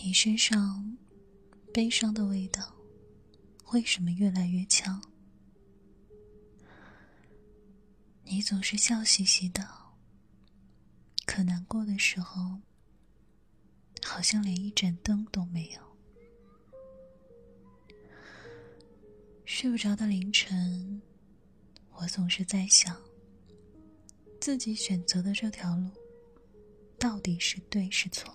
你身上悲伤的味道为什么越来越强？你总是笑嘻嘻的，可难过的时候，好像连一盏灯都没有。睡不着的凌晨，我总是在想，自己选择的这条路，到底是对是错？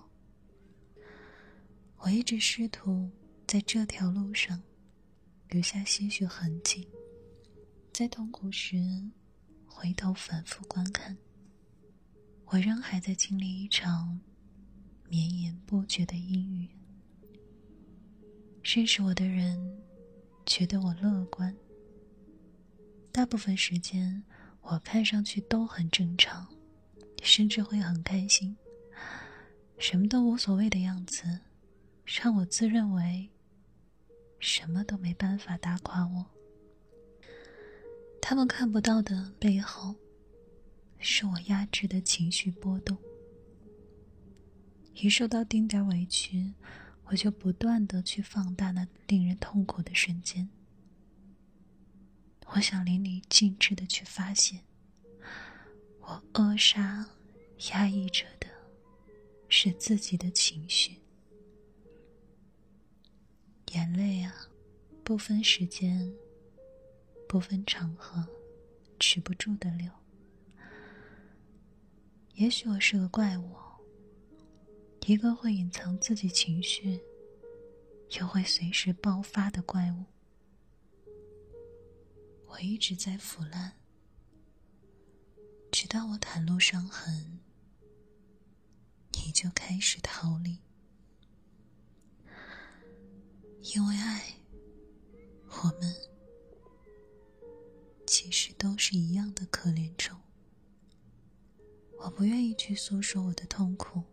我一直试图在这条路上留下些许痕迹，在痛苦时回头反复观看。我仍还在经历一场绵延不绝的阴雨。认识我的人觉得我乐观，大部分时间我看上去都很正常，甚至会很开心，什么都无所谓的样子。让我自认为什么都没办法打垮我。他们看不到的背后，是我压制的情绪波动。一受到丁点委屈，我就不断的去放大那令人痛苦的瞬间。我想淋漓尽致的去发泄。我扼杀、压抑着的，是自己的情绪。眼泪啊，不分时间，不分场合，止不住的流。也许我是个怪物，一个会隐藏自己情绪，又会随时爆发的怪物。我一直在腐烂，直到我袒露伤痕，你就开始逃离。因为爱，我们其实都是一样的可怜虫。我不愿意去诉说我的痛苦，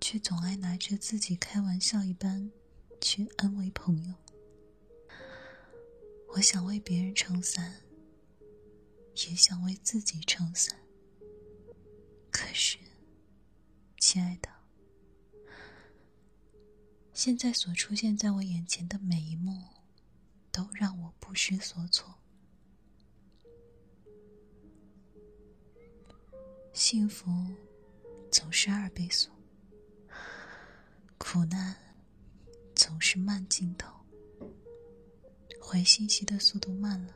却总爱拿着自己开玩笑一般去安慰朋友。我想为别人撑伞，也想为自己撑伞。可是，亲爱的。现在所出现在我眼前的每一幕，都让我不知所措。幸福总是二倍速，苦难总是慢镜头。回信息的速度慢了，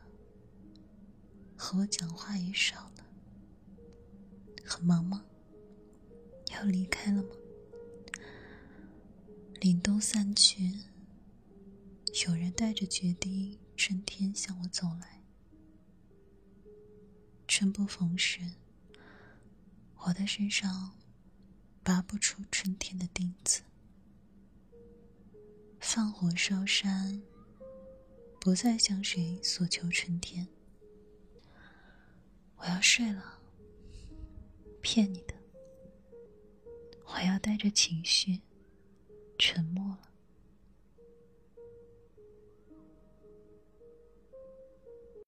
和我讲话也少了。很忙吗？要离开了吗？凛冬散去，有人带着决堤春天向我走来。春不逢时，我的身上拔不出春天的钉子。放火烧山，不再向谁索求春天。我要睡了，骗你的。我要带着情绪。沉默了。